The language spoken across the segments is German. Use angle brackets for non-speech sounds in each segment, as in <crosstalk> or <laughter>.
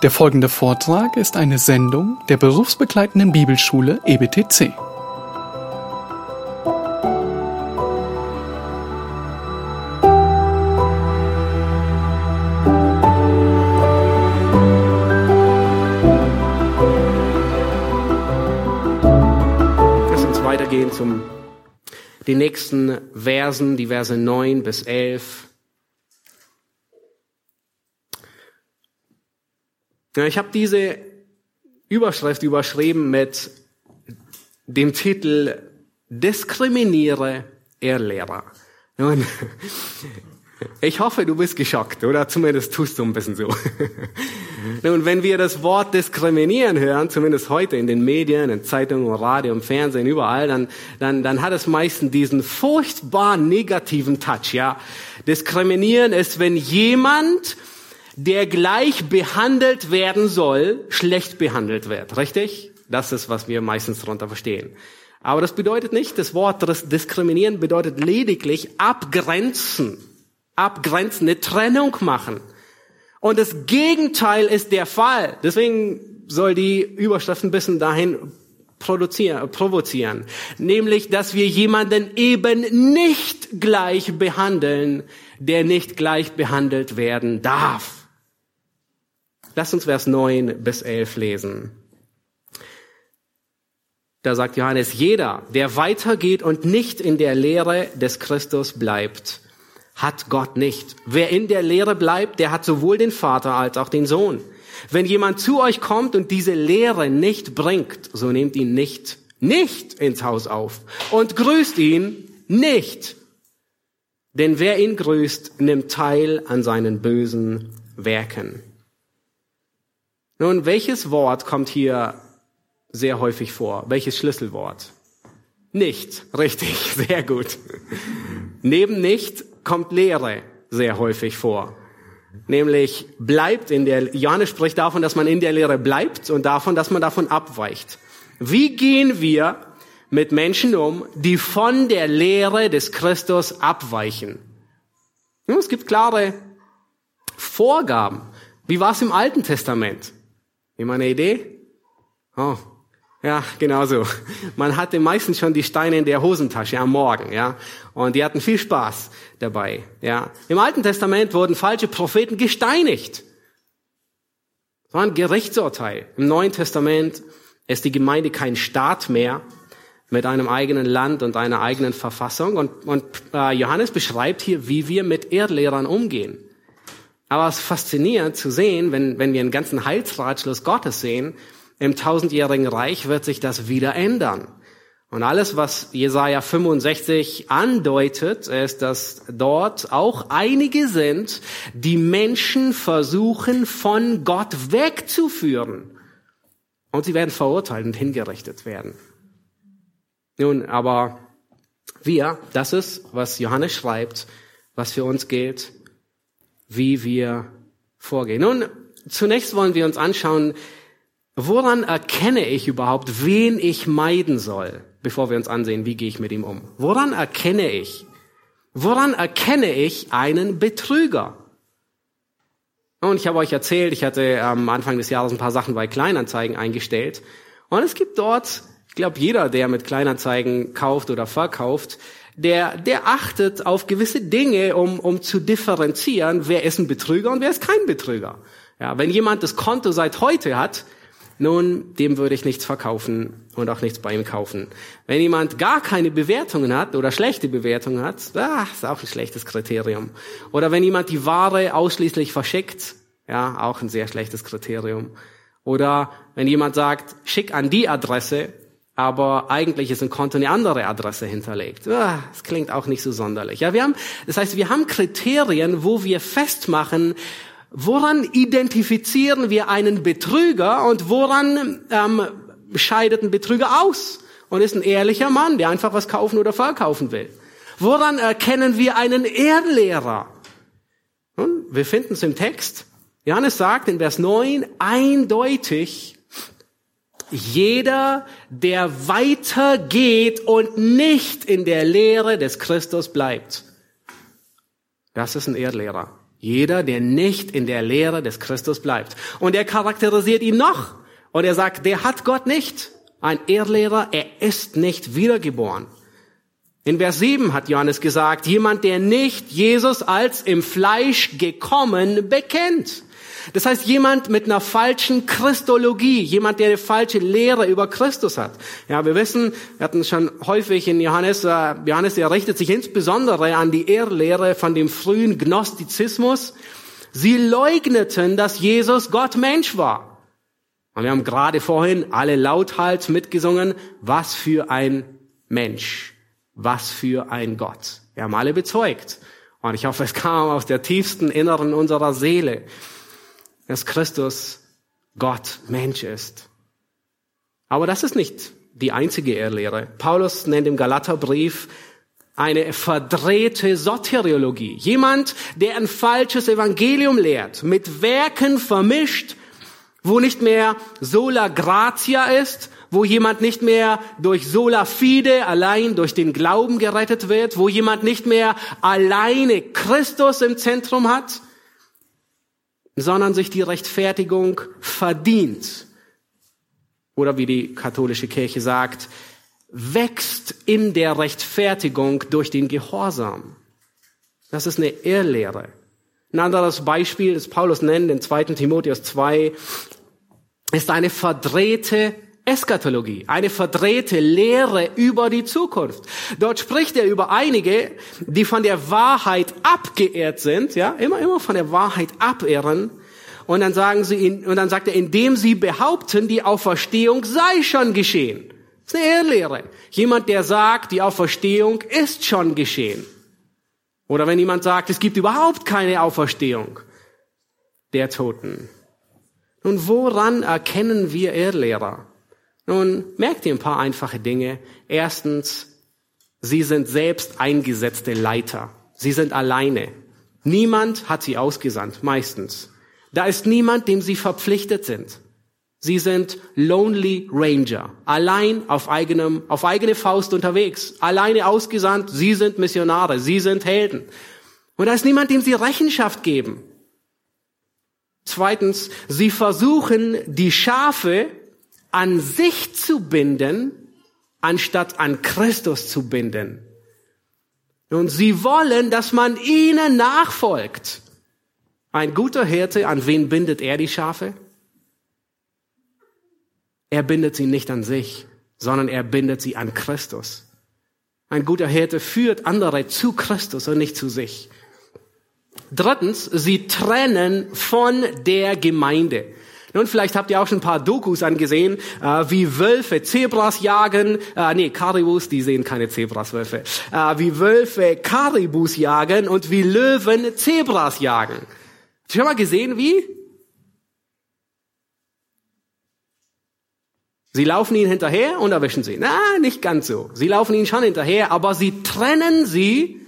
Der folgende Vortrag ist eine Sendung der berufsbegleitenden Bibelschule EBTC. Lass uns weitergehen zum den nächsten Versen, die Verse 9 bis 11. ich habe diese Überschrift überschrieben mit dem Titel Diskriminiere Irrlehrer. Nun, <laughs> ich hoffe, du bist geschockt, oder zumindest tust du ein bisschen so. <laughs> Nun, wenn wir das Wort diskriminieren hören, zumindest heute in den Medien, in Zeitungen, Radio, im Fernsehen, überall, dann, dann, dann hat es meistens diesen furchtbar negativen Touch, ja. Diskriminieren ist, wenn jemand, der gleich behandelt werden soll, schlecht behandelt wird, richtig? Das ist, was wir meistens darunter verstehen. Aber das bedeutet nicht, das Wort diskriminieren bedeutet lediglich abgrenzen. Abgrenzen, eine Trennung machen. Und das Gegenteil ist der Fall. Deswegen soll die Überschrift ein bisschen dahin produzieren, provozieren. Nämlich, dass wir jemanden eben nicht gleich behandeln, der nicht gleich behandelt werden darf. Lass uns Vers 9 bis 11 lesen. Da sagt Johannes, jeder, der weitergeht und nicht in der Lehre des Christus bleibt, hat Gott nicht. Wer in der Lehre bleibt, der hat sowohl den Vater als auch den Sohn. Wenn jemand zu euch kommt und diese Lehre nicht bringt, so nehmt ihn nicht, nicht ins Haus auf und grüßt ihn nicht. Denn wer ihn grüßt, nimmt teil an seinen bösen Werken. Nun, welches Wort kommt hier sehr häufig vor? Welches Schlüsselwort? Nicht. Richtig. <laughs> Sehr gut. Neben nicht kommt Lehre sehr häufig vor. Nämlich bleibt in der, Johannes spricht davon, dass man in der Lehre bleibt und davon, dass man davon abweicht. Wie gehen wir mit Menschen um, die von der Lehre des Christus abweichen? Nun, es gibt klare Vorgaben. Wie war es im Alten Testament? Immer eine Idee? Oh, ja, genau so. Man hatte meistens schon die Steine in der Hosentasche am Morgen, ja. Und die hatten viel Spaß dabei, ja. Im Alten Testament wurden falsche Propheten gesteinigt. Das war ein Gerichtsurteil. Im Neuen Testament ist die Gemeinde kein Staat mehr mit einem eigenen Land und einer eigenen Verfassung. Und, und äh, Johannes beschreibt hier, wie wir mit Erdlehrern umgehen. Aber es ist faszinierend zu sehen, wenn, wenn wir einen ganzen Heilsratschluss Gottes sehen, im tausendjährigen Reich wird sich das wieder ändern. Und alles, was Jesaja 65 andeutet, ist, dass dort auch einige sind, die Menschen versuchen, von Gott wegzuführen. Und sie werden verurteilt und hingerichtet werden. Nun, aber wir, das ist, was Johannes schreibt, was für uns gilt, wie wir vorgehen. Nun, zunächst wollen wir uns anschauen, woran erkenne ich überhaupt, wen ich meiden soll, bevor wir uns ansehen, wie gehe ich mit ihm um. Woran erkenne ich? Woran erkenne ich einen Betrüger? Und ich habe euch erzählt, ich hatte am Anfang des Jahres ein paar Sachen bei Kleinanzeigen eingestellt. Und es gibt dort, ich glaube, jeder, der mit Kleinanzeigen kauft oder verkauft, der, der achtet auf gewisse Dinge, um, um zu differenzieren, wer ist ein Betrüger und wer ist kein Betrüger. Ja, wenn jemand das Konto seit heute hat, nun, dem würde ich nichts verkaufen und auch nichts bei ihm kaufen. Wenn jemand gar keine Bewertungen hat oder schlechte Bewertungen hat, ah, ist auch ein schlechtes Kriterium. Oder wenn jemand die Ware ausschließlich verschickt, ja, auch ein sehr schlechtes Kriterium. Oder wenn jemand sagt, schick an die Adresse, aber eigentlich ist ein Konto eine andere Adresse hinterlegt. Ah, das klingt auch nicht so sonderlich. Ja, wir haben, das heißt, wir haben Kriterien, wo wir festmachen, Woran identifizieren wir einen Betrüger und woran ähm, scheidet ein Betrüger aus und ist ein ehrlicher Mann, der einfach was kaufen oder verkaufen will? Woran erkennen wir einen Erdlehrer? Nun, wir finden es im Text. Johannes sagt in Vers 9 eindeutig, jeder, der weitergeht und nicht in der Lehre des Christus bleibt. Das ist ein Erdlehrer. Jeder, der nicht in der Lehre des Christus bleibt. Und er charakterisiert ihn noch. Und er sagt, der hat Gott nicht. Ein Irrlehrer, er ist nicht wiedergeboren. In Vers 7 hat Johannes gesagt, jemand, der nicht Jesus als im Fleisch gekommen bekennt. Das heißt, jemand mit einer falschen Christologie, jemand, der eine falsche Lehre über Christus hat. Ja, wir wissen, wir hatten schon häufig in Johannes, äh, Johannes, er richtet sich insbesondere an die Irrlehre von dem frühen Gnostizismus. Sie leugneten, dass Jesus Gott Mensch war. Und wir haben gerade vorhin alle lauthals mitgesungen, was für ein Mensch, was für ein Gott. Wir haben alle bezeugt. Und ich hoffe, es kam aus der tiefsten Inneren unserer Seele dass Christus Gott Mensch ist. Aber das ist nicht die einzige Irrlehre. Paulus nennt im Galaterbrief eine verdrehte Soteriologie. Jemand, der ein falsches Evangelium lehrt, mit Werken vermischt, wo nicht mehr sola gratia ist, wo jemand nicht mehr durch sola fide allein durch den Glauben gerettet wird, wo jemand nicht mehr alleine Christus im Zentrum hat, sondern sich die Rechtfertigung verdient. Oder wie die katholische Kirche sagt, wächst in der Rechtfertigung durch den Gehorsam. Das ist eine Irrlehre. Ein anderes Beispiel, das Paulus nennt in 2. Timotheus 2, ist eine verdrehte Eskatologie, eine verdrehte Lehre über die Zukunft. Dort spricht er über einige, die von der Wahrheit abgeehrt sind, ja, immer, immer von der Wahrheit abehren. Und dann sagen sie, und dann sagt er, indem sie behaupten, die Auferstehung sei schon geschehen. Das ist eine Irrlehre. Jemand, der sagt, die Auferstehung ist schon geschehen. Oder wenn jemand sagt, es gibt überhaupt keine Auferstehung der Toten. Nun, woran erkennen wir Irrlehrer? Nun, merkt ihr ein paar einfache Dinge. Erstens, sie sind selbst eingesetzte Leiter. Sie sind alleine. Niemand hat sie ausgesandt, meistens. Da ist niemand, dem sie verpflichtet sind. Sie sind Lonely Ranger, allein auf eigenem, auf eigene Faust unterwegs, alleine ausgesandt. Sie sind Missionare, sie sind Helden. Und da ist niemand, dem sie Rechenschaft geben. Zweitens, sie versuchen, die Schafe an sich zu binden, anstatt an Christus zu binden. Und sie wollen, dass man ihnen nachfolgt. Ein guter Hirte, an wen bindet er die Schafe? Er bindet sie nicht an sich, sondern er bindet sie an Christus. Ein guter Hirte führt andere zu Christus und nicht zu sich. Drittens, sie trennen von der Gemeinde. Nun, vielleicht habt ihr auch schon ein paar Dokus angesehen, äh, wie Wölfe Zebras jagen. Äh, nee, Karibus, die sehen keine Zebras, Wölfe. Äh, wie Wölfe Karibus jagen und wie Löwen Zebras jagen. Habt ihr schon mal gesehen, wie? Sie laufen ihnen hinterher und erwischen sie. Na, nicht ganz so. Sie laufen ihnen schon hinterher, aber sie trennen sie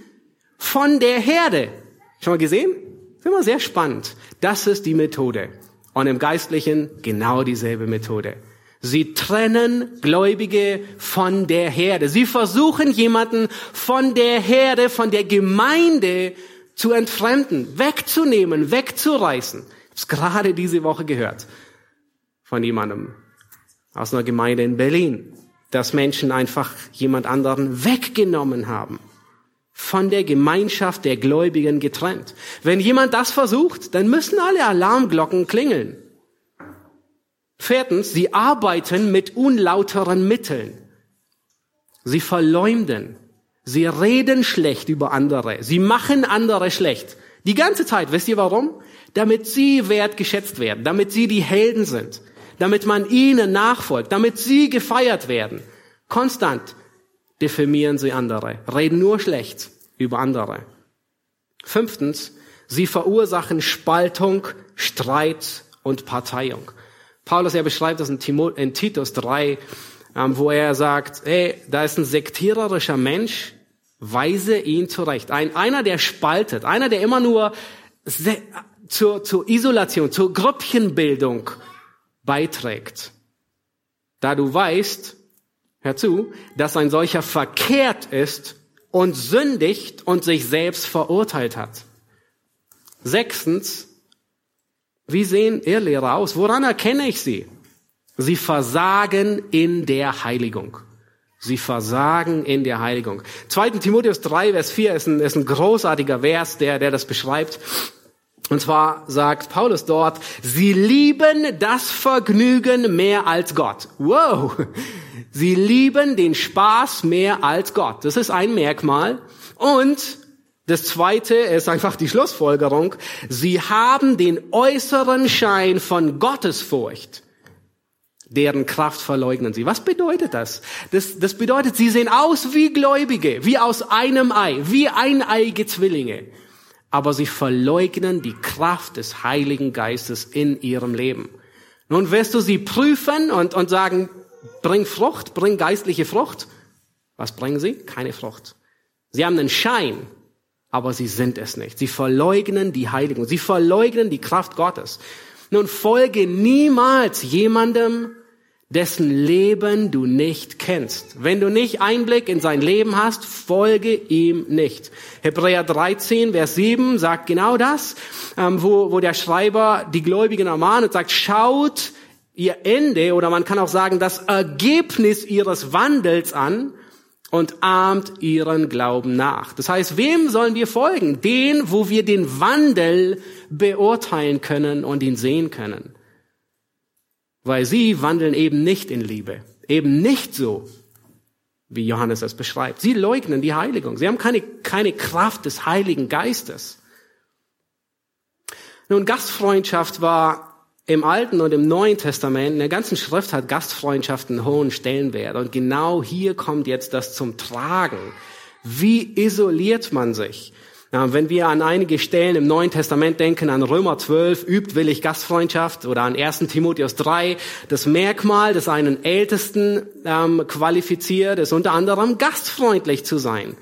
von der Herde. Schon mal gesehen? Das ist immer sehr spannend. Das ist die Methode. Und im Geistlichen genau dieselbe Methode. Sie trennen Gläubige von der Herde. Sie versuchen jemanden von der Herde, von der Gemeinde zu entfremden, wegzunehmen, wegzureißen. Ich habe gerade diese Woche gehört von jemandem aus einer Gemeinde in Berlin, dass Menschen einfach jemand anderen weggenommen haben von der Gemeinschaft der Gläubigen getrennt. Wenn jemand das versucht, dann müssen alle Alarmglocken klingeln. Viertens, sie arbeiten mit unlauteren Mitteln. Sie verleumden. Sie reden schlecht über andere. Sie machen andere schlecht. Die ganze Zeit. Wisst ihr warum? Damit sie wertgeschätzt werden. Damit sie die Helden sind. Damit man ihnen nachfolgt. Damit sie gefeiert werden. Konstant diffamieren sie andere, reden nur schlecht über andere. Fünftens, sie verursachen Spaltung, Streit und Parteiung. Paulus, er beschreibt das in, Timot in Titus 3, ähm, wo er sagt, hey, da ist ein sektiererischer Mensch, weise ihn zurecht. Ein, einer, der spaltet, einer, der immer nur zur, zur Isolation, zur Grüppchenbildung beiträgt. Da du weißt, Hör zu, dass ein solcher verkehrt ist und sündigt und sich selbst verurteilt hat. Sechstens, wie sehen Irrlehrer aus? Woran erkenne ich sie? Sie versagen in der Heiligung. Sie versagen in der Heiligung. 2. Timotheus 3, Vers 4 ist ein, ist ein großartiger Vers, der, der das beschreibt. Und zwar sagt Paulus dort, sie lieben das Vergnügen mehr als Gott. Wow! Sie lieben den Spaß mehr als Gott. Das ist ein Merkmal. Und das zweite ist einfach die Schlussfolgerung. Sie haben den äußeren Schein von Gottesfurcht deren Kraft verleugnen sie. Was bedeutet das? das? Das bedeutet, sie sehen aus wie Gläubige, wie aus einem Ei, wie eineige Zwillinge. Aber sie verleugnen die Kraft des Heiligen Geistes in ihrem Leben. Nun wirst du sie prüfen und, und sagen, bring Frucht, bring geistliche Frucht. Was bringen sie? Keine Frucht. Sie haben einen Schein, aber sie sind es nicht. Sie verleugnen die Heiligung. Sie verleugnen die Kraft Gottes. Nun folge niemals jemandem, dessen Leben du nicht kennst. Wenn du nicht Einblick in sein Leben hast, folge ihm nicht. Hebräer 13, Vers 7 sagt genau das, ähm, wo, wo der Schreiber die Gläubigen ermahnt und sagt, schaut ihr Ende oder man kann auch sagen, das Ergebnis ihres Wandels an und ahmt ihren Glauben nach. Das heißt, wem sollen wir folgen? Den, wo wir den Wandel beurteilen können und ihn sehen können. Weil sie wandeln eben nicht in Liebe. Eben nicht so, wie Johannes es beschreibt. Sie leugnen die Heiligung. Sie haben keine, keine Kraft des Heiligen Geistes. Nun, Gastfreundschaft war im Alten und im Neuen Testament, in der ganzen Schrift hat Gastfreundschaft einen hohen Stellenwert. Und genau hier kommt jetzt das zum Tragen. Wie isoliert man sich? Ja, wenn wir an einige Stellen im Neuen Testament denken, an Römer 12, übt willig Gastfreundschaft oder an 1. Timotheus 3, das Merkmal, das einen Ältesten ähm, qualifiziert, ist unter anderem gastfreundlich zu sein.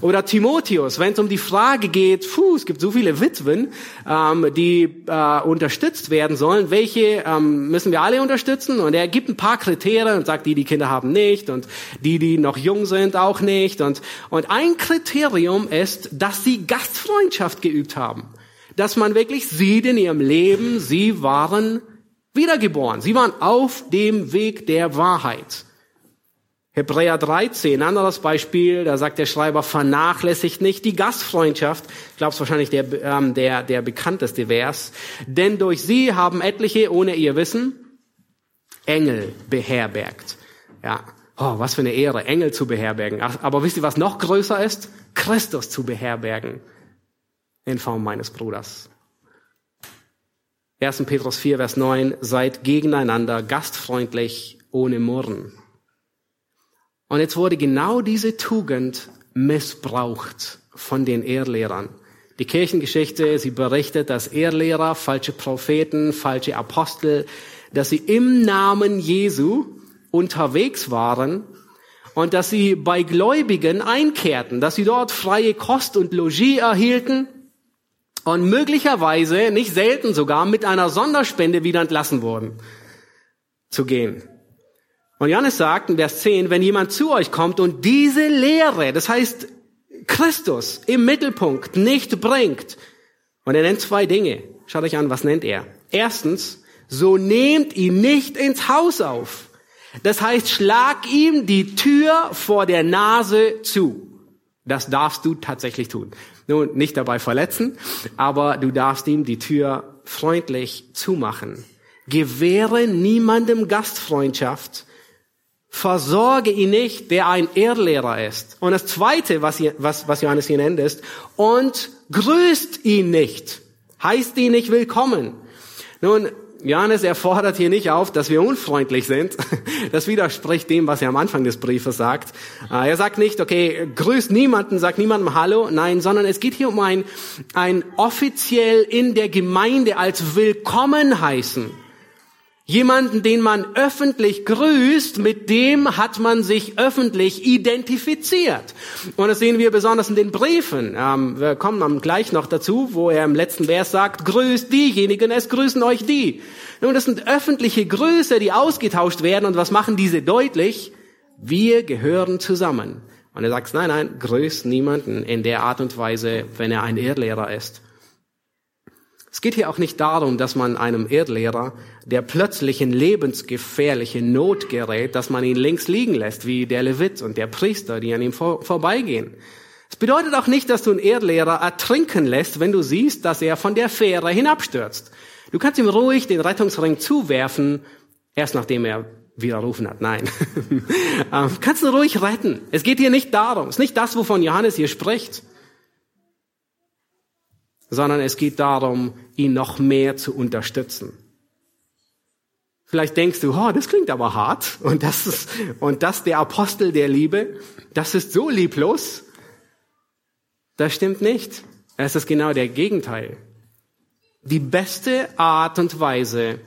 Oder Timotheus, wenn es um die Frage geht, puh, es gibt so viele Witwen, ähm, die äh, unterstützt werden sollen, welche ähm, müssen wir alle unterstützen? Und er gibt ein paar Kriterien und sagt, die, die Kinder haben nicht und die, die noch jung sind, auch nicht. Und, und ein Kriterium ist, dass sie Gastfreundschaft geübt haben. Dass man wirklich sieht in ihrem Leben, sie waren wiedergeboren. Sie waren auf dem Weg der Wahrheit. Hebräer 13, anderes Beispiel, da sagt der Schreiber, vernachlässigt nicht die Gastfreundschaft. Ich glaube, es wahrscheinlich der, ähm, der, der bekannteste Vers. Denn durch sie haben etliche ohne ihr Wissen Engel beherbergt. Ja, oh, was für eine Ehre, Engel zu beherbergen. Aber wisst ihr, was noch größer ist? Christus zu beherbergen in Form meines Bruders. 1. Petrus 4, Vers 9, seid gegeneinander gastfreundlich ohne Murren. Und jetzt wurde genau diese Tugend missbraucht von den Ehrlehrern. Die Kirchengeschichte, sie berichtet, dass Ehrlehrer, falsche Propheten, falsche Apostel, dass sie im Namen Jesu unterwegs waren und dass sie bei Gläubigen einkehrten, dass sie dort freie Kost und Logis erhielten und möglicherweise, nicht selten sogar, mit einer Sonderspende wieder entlassen wurden zu gehen. Und Johannes sagt in Vers 10, wenn jemand zu euch kommt und diese Lehre, das heißt Christus im Mittelpunkt nicht bringt, und er nennt zwei Dinge. Schaut euch an, was nennt er? Erstens, so nehmt ihn nicht ins Haus auf. Das heißt, schlag ihm die Tür vor der Nase zu. Das darfst du tatsächlich tun. Nun, nicht dabei verletzen, aber du darfst ihm die Tür freundlich zumachen. Gewähre niemandem Gastfreundschaft, versorge ihn nicht, der ein Irrlehrer ist. Und das Zweite, was, was, was Johannes hier nennt, ist, und grüßt ihn nicht, heißt ihn nicht willkommen. Nun, Johannes erfordert hier nicht auf, dass wir unfreundlich sind. <laughs> Das widerspricht dem, was er am Anfang des Briefes sagt. Äh, er sagt nicht, okay, grüßt niemanden, sagt niemandem Hallo. Nein, sondern es geht hier um ein, ein offiziell in der Gemeinde als willkommen heißen. Jemanden, den man öffentlich grüßt, mit dem hat man sich öffentlich identifiziert. Und das sehen wir besonders in den Briefen. Ähm, wir kommen gleich noch dazu, wo er im letzten Vers sagt, grüßt diejenigen, es grüßen euch die. Nun, das sind öffentliche Grüße, die ausgetauscht werden. Und was machen diese deutlich? Wir gehören zusammen. Und er sagt, nein, nein, grüßt niemanden in der Art und Weise, wenn er ein Irrlehrer ist. Es geht hier auch nicht darum, dass man einem Erdlehrer, der plötzlich in lebensgefährliche Not gerät, dass man ihn links liegen lässt, wie der Levit und der Priester, die an ihm vor, vorbeigehen. Es bedeutet auch nicht, dass du einen Erdlehrer ertrinken lässt, wenn du siehst, dass er von der Fähre hinabstürzt. Du kannst ihm ruhig den Rettungsring zuwerfen, erst nachdem er widerrufen hat. Nein. <laughs> Ähm, kannst du ruhig retten. Es geht hier nicht darum. Es ist nicht das, wovon Johannes hier spricht sondern es geht darum, ihn noch mehr zu unterstützen. Vielleicht denkst du, oh, das klingt aber hart und das ist, und das der Apostel der Liebe, das ist so lieblos. Das stimmt nicht. Es ist genau der Gegenteil. Die beste Art und Weise,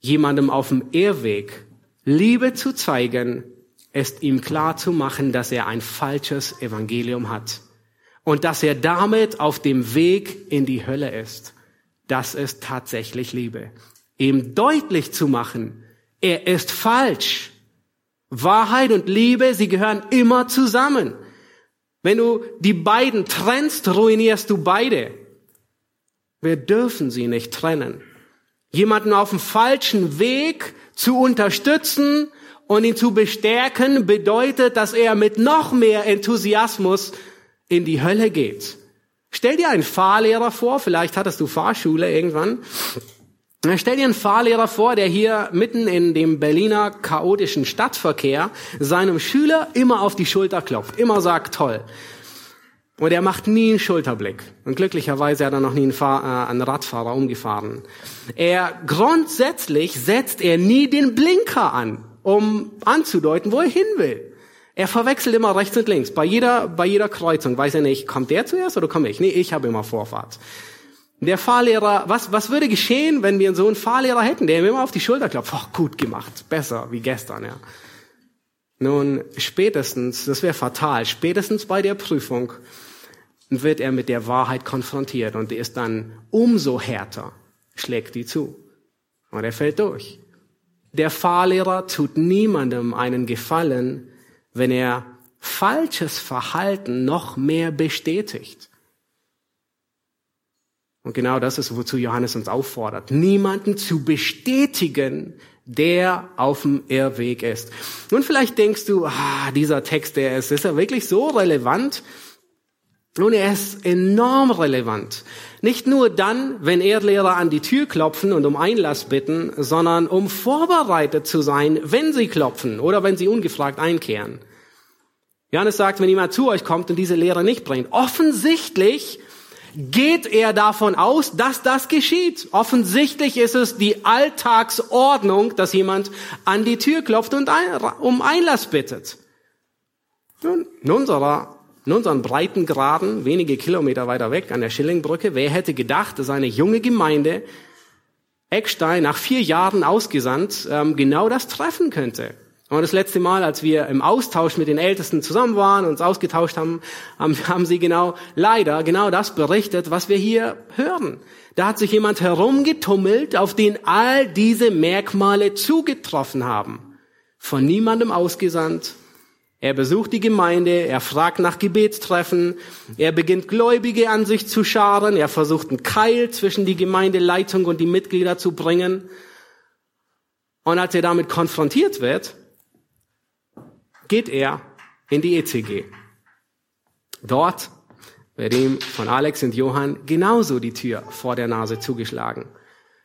jemandem auf dem Irrweg Liebe zu zeigen, ist ihm klar zu machen, dass er ein falsches Evangelium hat und dass er damit auf dem Weg in die Hölle ist. Das ist tatsächlich Liebe. Ihm deutlich zu machen, er ist falsch. Wahrheit und Liebe, sie gehören immer zusammen. Wenn du die beiden trennst, ruinierst du beide. Wir dürfen sie nicht trennen. Jemanden auf dem falschen Weg zu unterstützen und ihn zu bestärken, bedeutet, dass er mit noch mehr Enthusiasmus in die Hölle geht. Stell dir einen Fahrlehrer vor, vielleicht hattest du Fahrschule irgendwann. Stell dir einen Fahrlehrer vor, der hier mitten in dem Berliner chaotischen Stadtverkehr seinem Schüler immer auf die Schulter klopft, immer sagt toll. Und er macht nie einen Schulterblick. Und glücklicherweise hat er noch nie einen, Fahr äh, einen Radfahrer umgefahren. Er grundsätzlich setzt er nie den Blinker an, um anzudeuten, wo er hin will. Er verwechselt immer rechts und links. Bei jeder, bei jeder Kreuzung weiß er nicht, kommt der zuerst oder komme ich? Nee, ich habe immer Vorfahrt. Der Fahrlehrer, was, was würde geschehen, wenn wir so einen Fahrlehrer hätten, der ihm immer auf die Schulter klopft? Oh, gut gemacht. Besser wie gestern, ja. Nun, spätestens, das wäre fatal, spätestens bei der Prüfung wird er mit der Wahrheit konfrontiert und ist dann umso härter, schlägt die zu. Und er fällt durch. Der Fahrlehrer tut niemandem einen Gefallen, wenn er falsches Verhalten noch mehr bestätigt. Und genau das ist, wozu Johannes uns auffordert, niemanden zu bestätigen, der auf dem Irrweg ist. Nun, vielleicht denkst du, ah, dieser Text, der ist, ist er wirklich so relevant? Nun, er ist enorm relevant. Nicht nur dann, wenn Erdlehrer an die Tür klopfen und um Einlass bitten, sondern um vorbereitet zu sein, wenn sie klopfen oder wenn sie ungefragt einkehren. Johannes sagt, wenn jemand zu euch kommt und diese Lehre nicht bringt, offensichtlich geht er davon aus, dass das geschieht. Offensichtlich ist es die Alltagsordnung, dass jemand an die Tür klopft und um Einlass bittet. Nun, in unserer in unseren Breitengraden, wenige Kilometer weiter weg an der Schillingbrücke, wer hätte gedacht, dass eine junge Gemeinde Eckstein nach vier Jahren ausgesandt ähm, genau das treffen könnte? Und das letzte Mal, als wir im Austausch mit den Ältesten zusammen waren, uns ausgetauscht haben, haben, sie genau, leider, genau das berichtet, was wir hier hören. Da hat sich jemand herumgetummelt, auf den all diese Merkmale zugetroffen haben. Von niemandem ausgesandt. Er besucht die Gemeinde, er fragt nach Gebetstreffen, er beginnt Gläubige an sich zu scharen, er versucht einen Keil zwischen die Gemeindeleitung und die Mitglieder zu bringen. Und als er damit konfrontiert wird, geht er in die ECG. Dort wird ihm von Alex und Johann genauso die Tür vor der Nase zugeschlagen.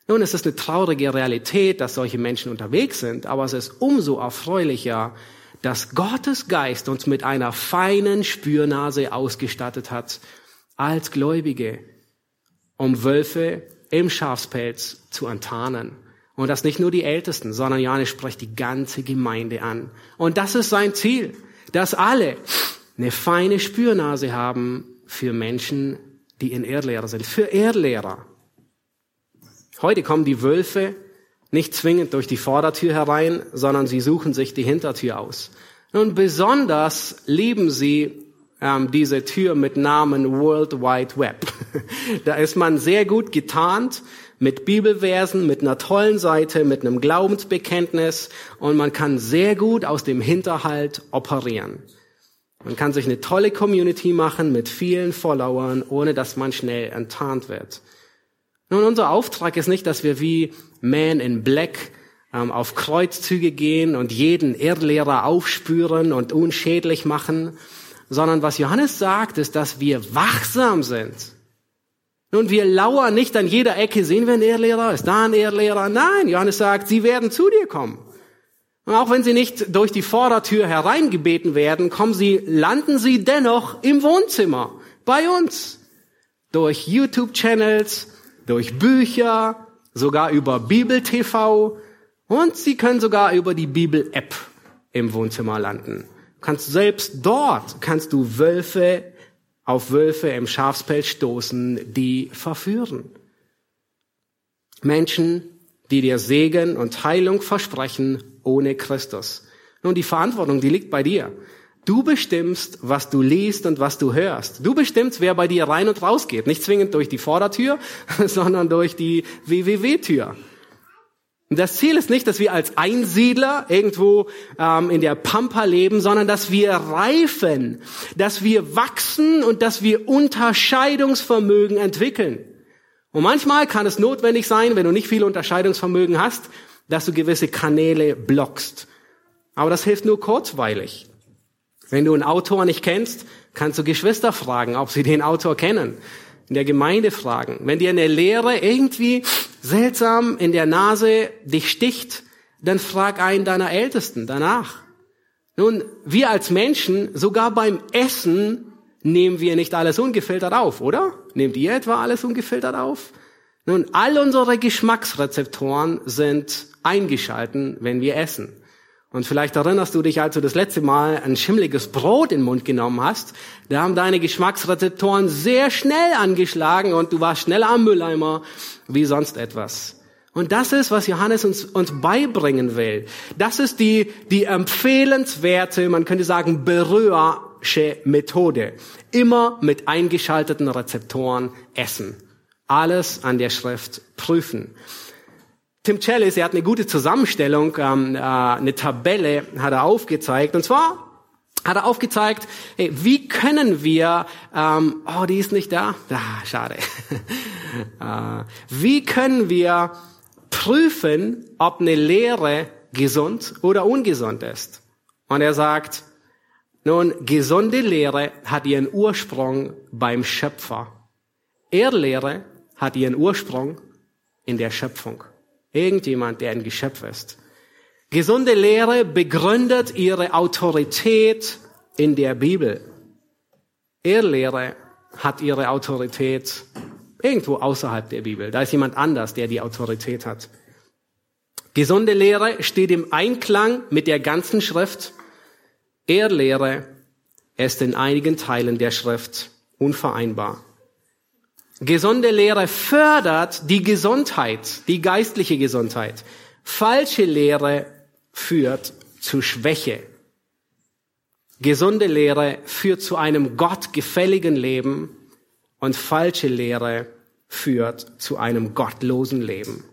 Nun, es ist eine traurige Realität, dass solche Menschen unterwegs sind, aber es ist umso erfreulicher, dass Gottes Geist uns mit einer feinen Spürnase ausgestattet hat als Gläubige, um Wölfe im Schafspelz zu enttarnen. Und das nicht nur die Ältesten, sondern Johannes spricht die ganze Gemeinde an. Und das ist sein Ziel, dass alle eine feine Spürnase haben für Menschen, die in Erdlehrer sind, für Erdlehrer. Heute kommen die Wölfe nicht zwingend durch die Vordertür herein, sondern sie suchen sich die Hintertür aus. Nun besonders lieben sie ähm, diese Tür mit Namen World Wide Web. <laughs> da ist man sehr gut getarnt mit Bibelversen, mit einer tollen Seite, mit einem Glaubensbekenntnis und man kann sehr gut aus dem Hinterhalt operieren. Man kann sich eine tolle Community machen mit vielen Followern, ohne dass man schnell enttarnt wird. Nun, unser Auftrag ist nicht, dass wir wie Man in Black ähm, auf Kreuzzüge gehen und jeden Irrlehrer aufspüren und unschädlich machen, sondern was Johannes sagt, ist, dass wir wachsam sind. Nun, wir lauern nicht an jeder Ecke, sehen wir einen Irrlehrer, ist da ein Irrlehrer? Nein, Johannes sagt, sie werden zu dir kommen. Und auch wenn sie nicht durch die Vordertür hereingebeten werden, kommen sie, landen sie dennoch im Wohnzimmer, bei uns. Durch YouTube-Channels, durch Bücher, sogar über Bibel-TV und sie können sogar über die Bibel-App im Wohnzimmer landen. Kannst selbst dort, kannst du Wölfe auf Wölfe im Schafspelz stoßen, die verführen. Menschen, die dir Segen und Heilung versprechen ohne Christus. Nun, die Verantwortung, die liegt bei dir. Du bestimmst, was du liest und was du hörst. Du bestimmst, wer bei dir rein und raus geht. Nicht zwingend durch die Vordertür, <laughs> sondern durch die WWW-Tür. Das Ziel ist nicht, dass wir als Einsiedler irgendwo ähm, in der Pampa leben, sondern dass wir reifen, dass wir wachsen und dass wir Unterscheidungsvermögen entwickeln. Und manchmal kann es notwendig sein, wenn du nicht viel Unterscheidungsvermögen hast, dass du gewisse Kanäle blockst. Aber das hilft nur kurzweilig. Wenn du einen Autor nicht kennst, kannst du Geschwister fragen, ob sie den Autor kennen. In der Gemeinde fragen. Wenn dir eine Lehre irgendwie seltsam in der Nase dich sticht, dann frag einen deiner Ältesten danach. Nun, wir als Menschen, sogar beim Essen, nehmen wir nicht alles ungefiltert auf, oder? Nehmt ihr etwa alles ungefiltert auf? Nun, all unsere Geschmacksrezeptoren sind eingeschalten, wenn wir essen. Und vielleicht erinnerst du dich, als du das letzte Mal ein schimmliges Brot in den Mund genommen hast, da haben deine Geschmacksrezeptoren sehr schnell angeschlagen und du warst schneller am Mülleimer wie sonst etwas. Und das ist, was Johannes uns, uns beibringen will. Das ist die, die empfehlenswerte, man könnte sagen, berührsche Methode. Immer mit eingeschalteten Rezeptoren essen. Alles an der Schrift prüfen. Tim Challis, er hat eine gute Zusammenstellung, ähm, äh, eine Tabelle hat er aufgezeigt. Und zwar hat er aufgezeigt, hey, wie können wir, ähm, oh, die ist nicht da, ah, schade. <laughs> äh, wie können wir prüfen, ob eine Lehre gesund oder ungesund ist? Und er sagt, nun, gesunde Lehre hat ihren Ursprung beim Schöpfer. Irrlehre hat ihren Ursprung in der Schöpfung. Irgendjemand, der ein Geschöpf ist. Gesunde Lehre begründet ihre Autorität in der Bibel. Irrlehre hat ihre Autorität irgendwo außerhalb der Bibel. Da ist jemand anders, der die Autorität hat. Gesunde Lehre steht im Einklang mit der ganzen Schrift. Irrlehre ist in einigen Teilen der Schrift unvereinbar. Gesunde Lehre fördert die Gesundheit, die geistliche Gesundheit. Falsche Lehre führt zu Schwäche. Gesunde Lehre führt zu einem gottgefälligen Leben und falsche Lehre führt zu einem gottlosen Leben.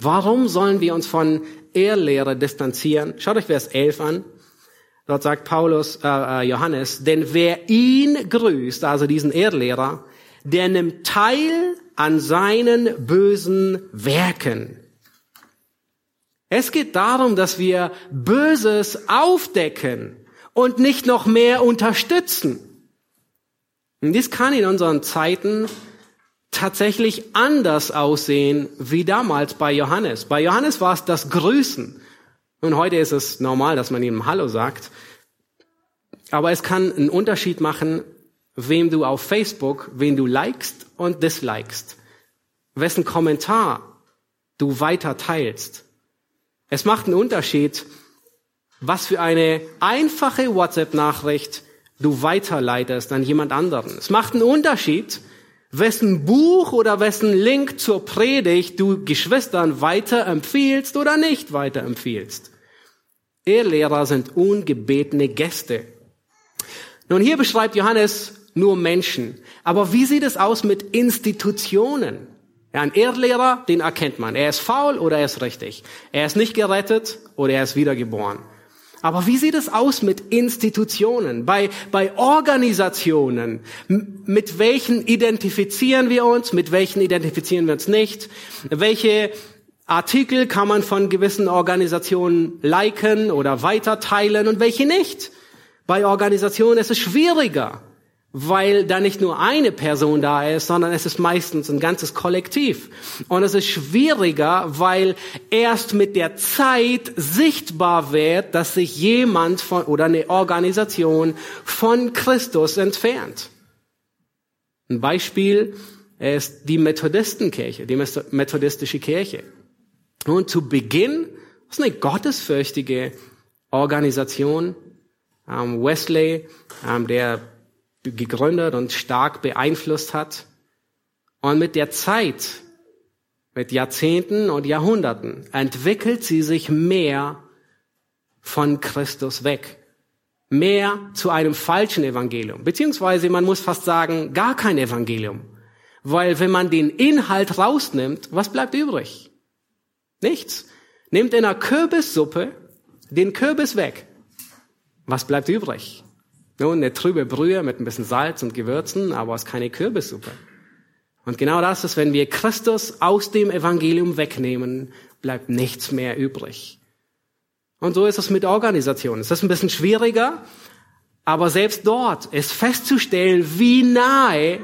Warum sollen wir uns von Ehrlehre distanzieren? Schaut euch Vers 11 an. Dort sagt Paulus, äh, äh Johannes, denn wer ihn grüßt, also diesen Ehrlehrer, der nimmt teil an seinen bösen Werken. Es geht darum, dass wir Böses aufdecken und nicht noch mehr unterstützen. Und dies kann in unseren Zeiten tatsächlich anders aussehen wie damals bei Johannes. Bei Johannes war es das Grüßen. Und heute ist es normal, dass man ihm Hallo sagt. Aber es kann einen Unterschied machen, wem du auf Facebook, wen du likest und dislikest, wessen Kommentar du weiter teilst. Es macht einen Unterschied, was für eine einfache WhatsApp-Nachricht du weiterleitest an jemand anderen. Es macht einen Unterschied, wessen Buch oder wessen Link zur Predigt du Geschwistern weiterempfiehlst oder nicht weiterempfiehlst. Ehrlehrer sind ungebetene Gäste. Nun, hier beschreibt Johannes nur Menschen. Aber wie sieht es aus mit Institutionen? Ja, ein Erdlehrer, den erkennt man. Er ist faul oder er ist richtig. Er ist nicht gerettet oder er ist wiedergeboren. Aber wie sieht es aus mit Institutionen, bei, bei Organisationen? Mit welchen identifizieren wir uns, mit welchen identifizieren wir uns nicht? Welche Artikel kann man von gewissen Organisationen liken oder weiterteilen und welche nicht? Bei Organisationen ist es schwieriger weil da nicht nur eine Person da ist, sondern es ist meistens ein ganzes Kollektiv. Und es ist schwieriger, weil erst mit der Zeit sichtbar wird, dass sich jemand von, oder eine Organisation von Christus entfernt. Ein Beispiel ist die Methodistenkirche, die methodistische Kirche. Und zu Beginn ist eine gottesfürchtige Organisation. Ähm, Wesley, ähm, der gegründet und stark beeinflusst hat. Und mit der Zeit, mit Jahrzehnten und Jahrhunderten, entwickelt sie sich mehr von Christus weg. Mehr zu einem falschen Evangelium. Beziehungsweise man muss fast sagen, gar kein Evangelium. Weil wenn man den Inhalt rausnimmt, was bleibt übrig? Nichts. Nimmt in einer Kürbissuppe den Kürbis weg. Was bleibt übrig? Nun, eine trübe Brühe mit ein bisschen Salz und Gewürzen, aber es ist keine Kürbissuppe. Und genau das ist, wenn wir Christus aus dem Evangelium wegnehmen, bleibt nichts mehr übrig. Und so ist es mit Organisationen. Es ist ein bisschen schwieriger, aber selbst dort ist festzustellen, wie nahe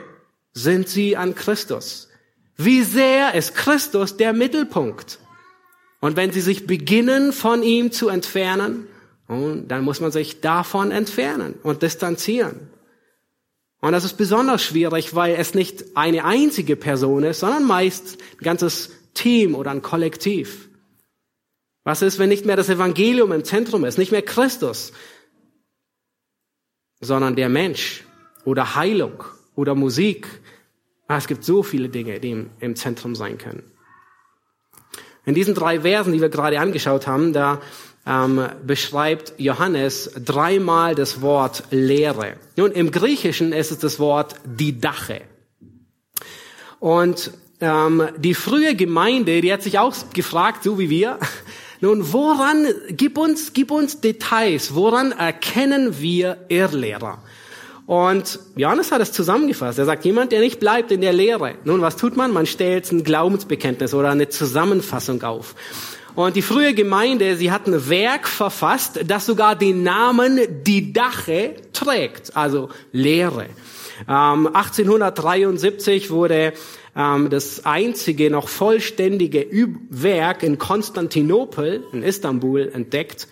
sind sie an Christus. Wie sehr ist Christus der Mittelpunkt. Und wenn sie sich beginnen, von ihm zu entfernen, und dann muss man sich davon entfernen und distanzieren. Und das ist besonders schwierig, weil es nicht eine einzige Person ist, sondern meist ein ganzes Team oder ein Kollektiv. Was ist, wenn nicht mehr das Evangelium im Zentrum ist, nicht mehr Christus, sondern der Mensch oder Heilung oder Musik? Ah, es gibt so viele Dinge, die im Zentrum sein können. In diesen drei Versen, die wir gerade angeschaut haben, da ähm, beschreibt Johannes dreimal das Wort Lehre. Nun, im Griechischen ist es das Wort Didache. Und ähm, die frühe Gemeinde, die hat sich auch gefragt, so wie wir, <laughs> nun, woran, gib uns, gib uns Details, woran erkennen wir Irrlehrer? Und Johannes hat es zusammengefasst. Er sagt, jemand, der nicht bleibt in der Lehre. Nun, was tut man? Man stellt ein Glaubensbekenntnis oder eine Zusammenfassung auf. Und die frühe Gemeinde, sie hat ein Werk verfasst, das sogar den Namen Didache trägt, also Lehre. Ähm, 1873 wurde ähm, das einzige noch vollständige Werk in Konstantinopel, in Istanbul, entdeckt.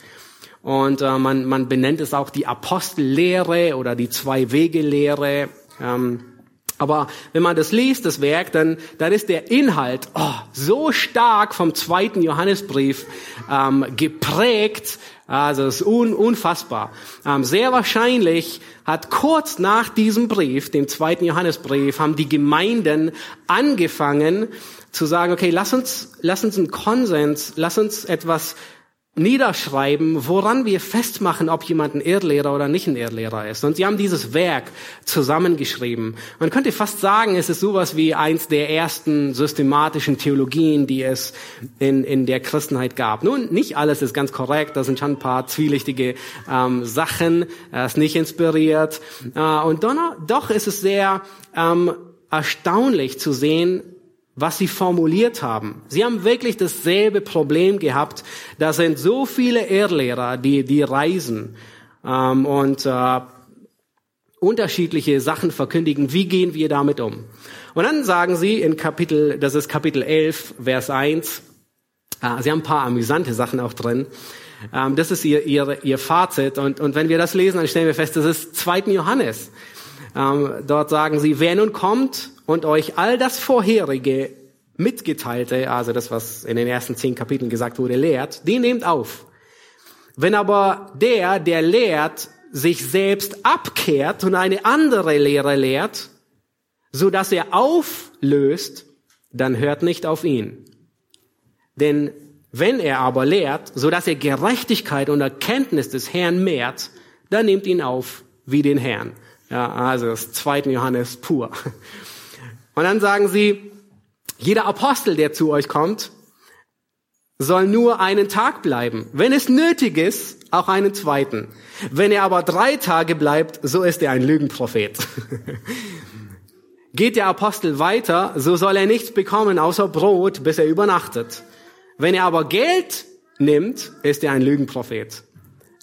Und äh, man, man benennt es auch die Apostellehre oder die Zwei-Wege-Lehre. Ähm, aber wenn man das liest, das Werk, dann, dann ist der Inhalt oh, so stark vom zweiten Johannesbrief ähm, geprägt, also es ist un, unfassbar. Ähm, sehr wahrscheinlich hat kurz nach diesem Brief, dem zweiten Johannesbrief, haben die Gemeinden angefangen zu sagen, okay, lass uns, lass uns einen Konsens, lass uns etwas niederschreiben, woran wir festmachen, ob jemand ein Irrlehrer oder nicht ein Irrlehrer ist. Und sie haben dieses Werk zusammengeschrieben. Man könnte fast sagen, es ist sowas wie eins der ersten systematischen Theologien, die es in, in der Christenheit gab. Nun, nicht alles ist ganz korrekt, da sind schon ein paar zwielichtige ähm, Sachen, er ist nicht inspiriert. Äh, und doch, doch ist es sehr ähm, erstaunlich zu sehen, was sie formuliert haben. Sie haben wirklich dasselbe Problem gehabt. Da sind so viele Irrlehrer, die, die reisen ähm, und äh, unterschiedliche Sachen verkündigen. Wie gehen wir damit um? Und dann sagen sie in Kapitel, das ist Kapitel 11, Vers 1, äh, sie haben ein paar amüsante Sachen auch drin. Ähm, das ist ihr, ihr, ihr Fazit. Und, und wenn wir das lesen, dann stellen wir fest, das ist 2. Johannes. Ähm, dort sagen sie, wer nun kommt und euch all das vorherige mitgeteilte, also das, was in den ersten zehn Kapiteln gesagt wurde, lehrt, den nehmt auf. Wenn aber der, der lehrt, sich selbst abkehrt und eine andere Lehre lehrt, so dass er auflöst, dann hört nicht auf ihn. Denn wenn er aber lehrt, so dass er Gerechtigkeit und Erkenntnis des Herrn mehrt, dann nehmt ihn auf wie den Herrn. Ja, also das zweite Johannes pur. Und dann sagen sie, jeder Apostel, der zu euch kommt, soll nur einen Tag bleiben. Wenn es nötig ist, auch einen zweiten. Wenn er aber drei Tage bleibt, so ist er ein Lügenprophet. <laughs> Geht der Apostel weiter, so soll er nichts bekommen außer Brot, bis er übernachtet. Wenn er aber Geld nimmt, ist er ein Lügenprophet.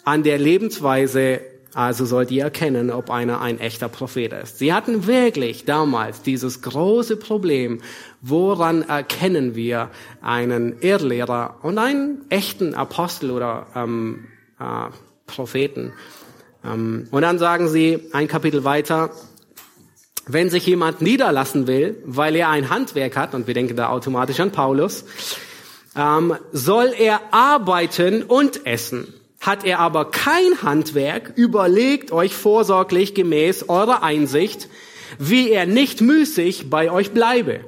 An der Lebensweise also sollt ihr erkennen, ob einer ein echter Prophet ist. Sie hatten wirklich damals dieses große Problem, woran erkennen wir einen Irrlehrer und einen echten Apostel oder ähm, äh, Propheten. Ähm, und dann sagen sie ein Kapitel weiter, wenn sich jemand niederlassen will, weil er ein Handwerk hat, und wir denken da automatisch an Paulus, ähm, soll er arbeiten und essen. Hat er aber kein Handwerk, überlegt euch vorsorglich gemäß eurer Einsicht, wie er nicht müßig bei euch bleibe.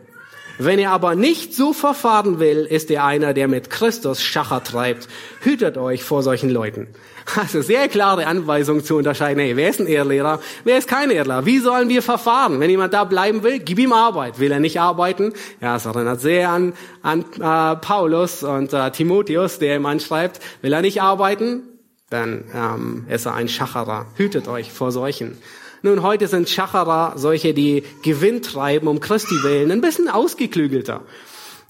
Wenn er aber nicht so verfahren will, ist er einer, der mit Christus Schacher treibt. Hütet euch vor solchen Leuten. Also sehr klare Anweisung zu unterscheiden, hey, wer ist ein Ehrlehrer, wer ist kein Ehrlehrer? Wie sollen wir verfahren? Wenn jemand da bleiben will, gib ihm Arbeit. Will er nicht arbeiten? Ja, es erinnert sehr an, an äh, Paulus und äh, Timotheus, der ihm anschreibt, will er nicht arbeiten? Dann ähm, ist er ein Schacherer. Hütet euch vor solchen. Nun, heute sind Schacherer solche, die Gewinn treiben um Christi willen, ein bisschen ausgeklügelter.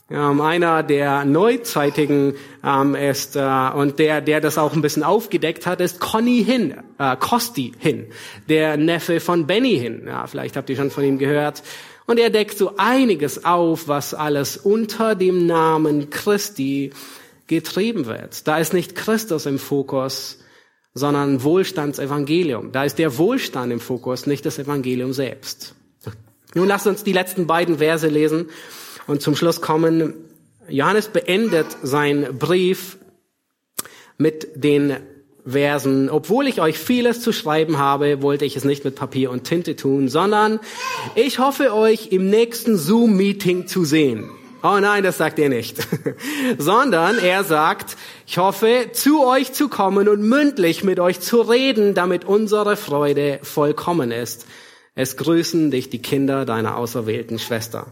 Ähm, einer der Neuzeitigen ähm, ist, äh, und der, der das auch ein bisschen aufgedeckt hat, ist Conny Hin, äh, Costi Hin, der Neffe von Benny Hin. Ja, vielleicht habt ihr schon von ihm gehört. Und er deckt so einiges auf, was alles unter dem Namen Christi getrieben wird. Da ist nicht Christus im Fokus, sondern Wohlstandsevangelium. Da ist der Wohlstand im Fokus, nicht das Evangelium selbst. Nun lasst uns die letzten beiden Verse lesen und zum Schluss kommen. Johannes beendet seinen Brief mit den Versen, obwohl ich euch vieles zu schreiben habe, wollte ich es nicht mit Papier und Tinte tun, sondern ich hoffe euch im nächsten Zoom-Meeting zu sehen. Oh nein, das sagt er nicht. <laughs> sondern er sagt, ich hoffe, zu euch zu kommen und mündlich mit euch zu reden, damit unsere Freude vollkommen ist. Es grüßen dich die Kinder deiner auserwählten Schwester.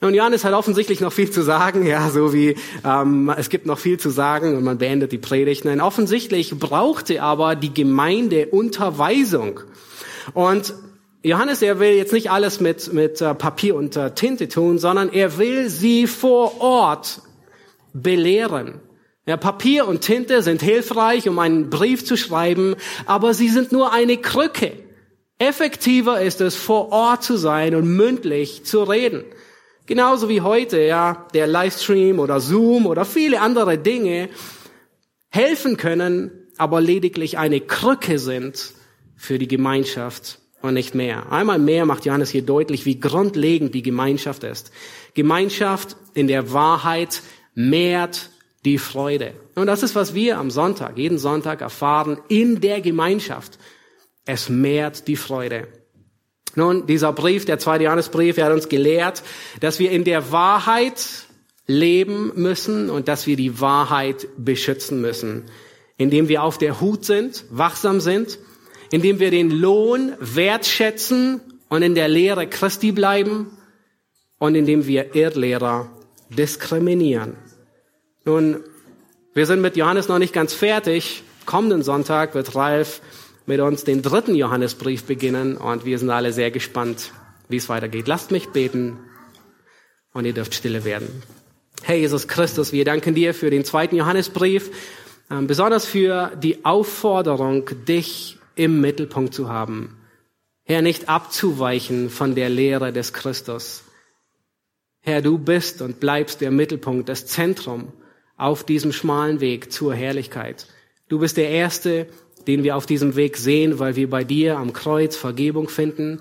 Und Johannes hat offensichtlich noch viel zu sagen, ja, so wie ähm, es gibt noch viel zu sagen und man beendet die Predigt. Nein, offensichtlich brauchte aber die Gemeinde Unterweisung. Und Johannes, er will jetzt nicht alles mit, mit äh, Papier und äh, Tinte tun, sondern er will sie vor Ort belehren. Ja, Papier und Tinte sind hilfreich, um einen Brief zu schreiben, aber sie sind nur eine Krücke. Effektiver ist es, vor Ort zu sein und mündlich zu reden. Genauso wie heute, ja, der Livestream oder Zoom oder viele andere Dinge helfen können, aber lediglich eine Krücke sind für die Gemeinschaft und nicht mehr. Einmal mehr macht Johannes hier deutlich, wie grundlegend die Gemeinschaft ist. Gemeinschaft in der Wahrheit mehrt die Freude. Und das ist, was wir am Sonntag, jeden Sonntag erfahren in der Gemeinschaft. Es mehrt die Freude. Nun, dieser Brief, der zweite Johannesbrief, er hat uns gelehrt, dass wir in der Wahrheit leben müssen und dass wir die Wahrheit beschützen müssen, indem wir auf der Hut sind, wachsam sind, indem wir den Lohn wertschätzen und in der Lehre Christi bleiben und indem wir Irrlehrer diskriminieren. Nun, wir sind mit Johannes noch nicht ganz fertig. Kommenden Sonntag wird Ralf mit uns den dritten Johannesbrief beginnen und wir sind alle sehr gespannt, wie es weitergeht. Lasst mich beten und ihr dürft stille werden. Herr Jesus Christus, wir danken dir für den zweiten Johannesbrief, ähm, besonders für die Aufforderung, dich im Mittelpunkt zu haben. Herr, nicht abzuweichen von der Lehre des Christus. Herr, du bist und bleibst der Mittelpunkt, das Zentrum auf diesem schmalen Weg zur Herrlichkeit. Du bist der Erste, den wir auf diesem Weg sehen, weil wir bei dir am Kreuz Vergebung finden.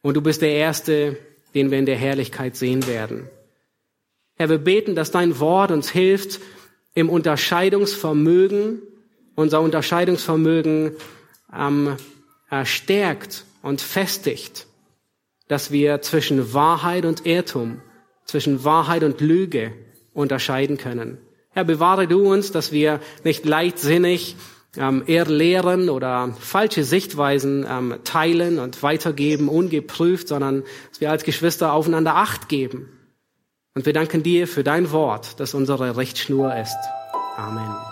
Und du bist der Erste, den wir in der Herrlichkeit sehen werden. Herr, wir beten, dass dein Wort uns hilft, im Unterscheidungsvermögen, unser Unterscheidungsvermögen ähm, stärkt und festigt, dass wir zwischen Wahrheit und Irrtum, zwischen Wahrheit und Lüge unterscheiden können. Herr, bewahre du uns, dass wir nicht leichtsinnig ähm, eher lehren oder falsche Sichtweisen ähm, teilen und weitergeben, ungeprüft, sondern dass wir als Geschwister aufeinander Acht geben. Und wir danken dir für dein Wort, das unsere Richtschnur ist. Amen.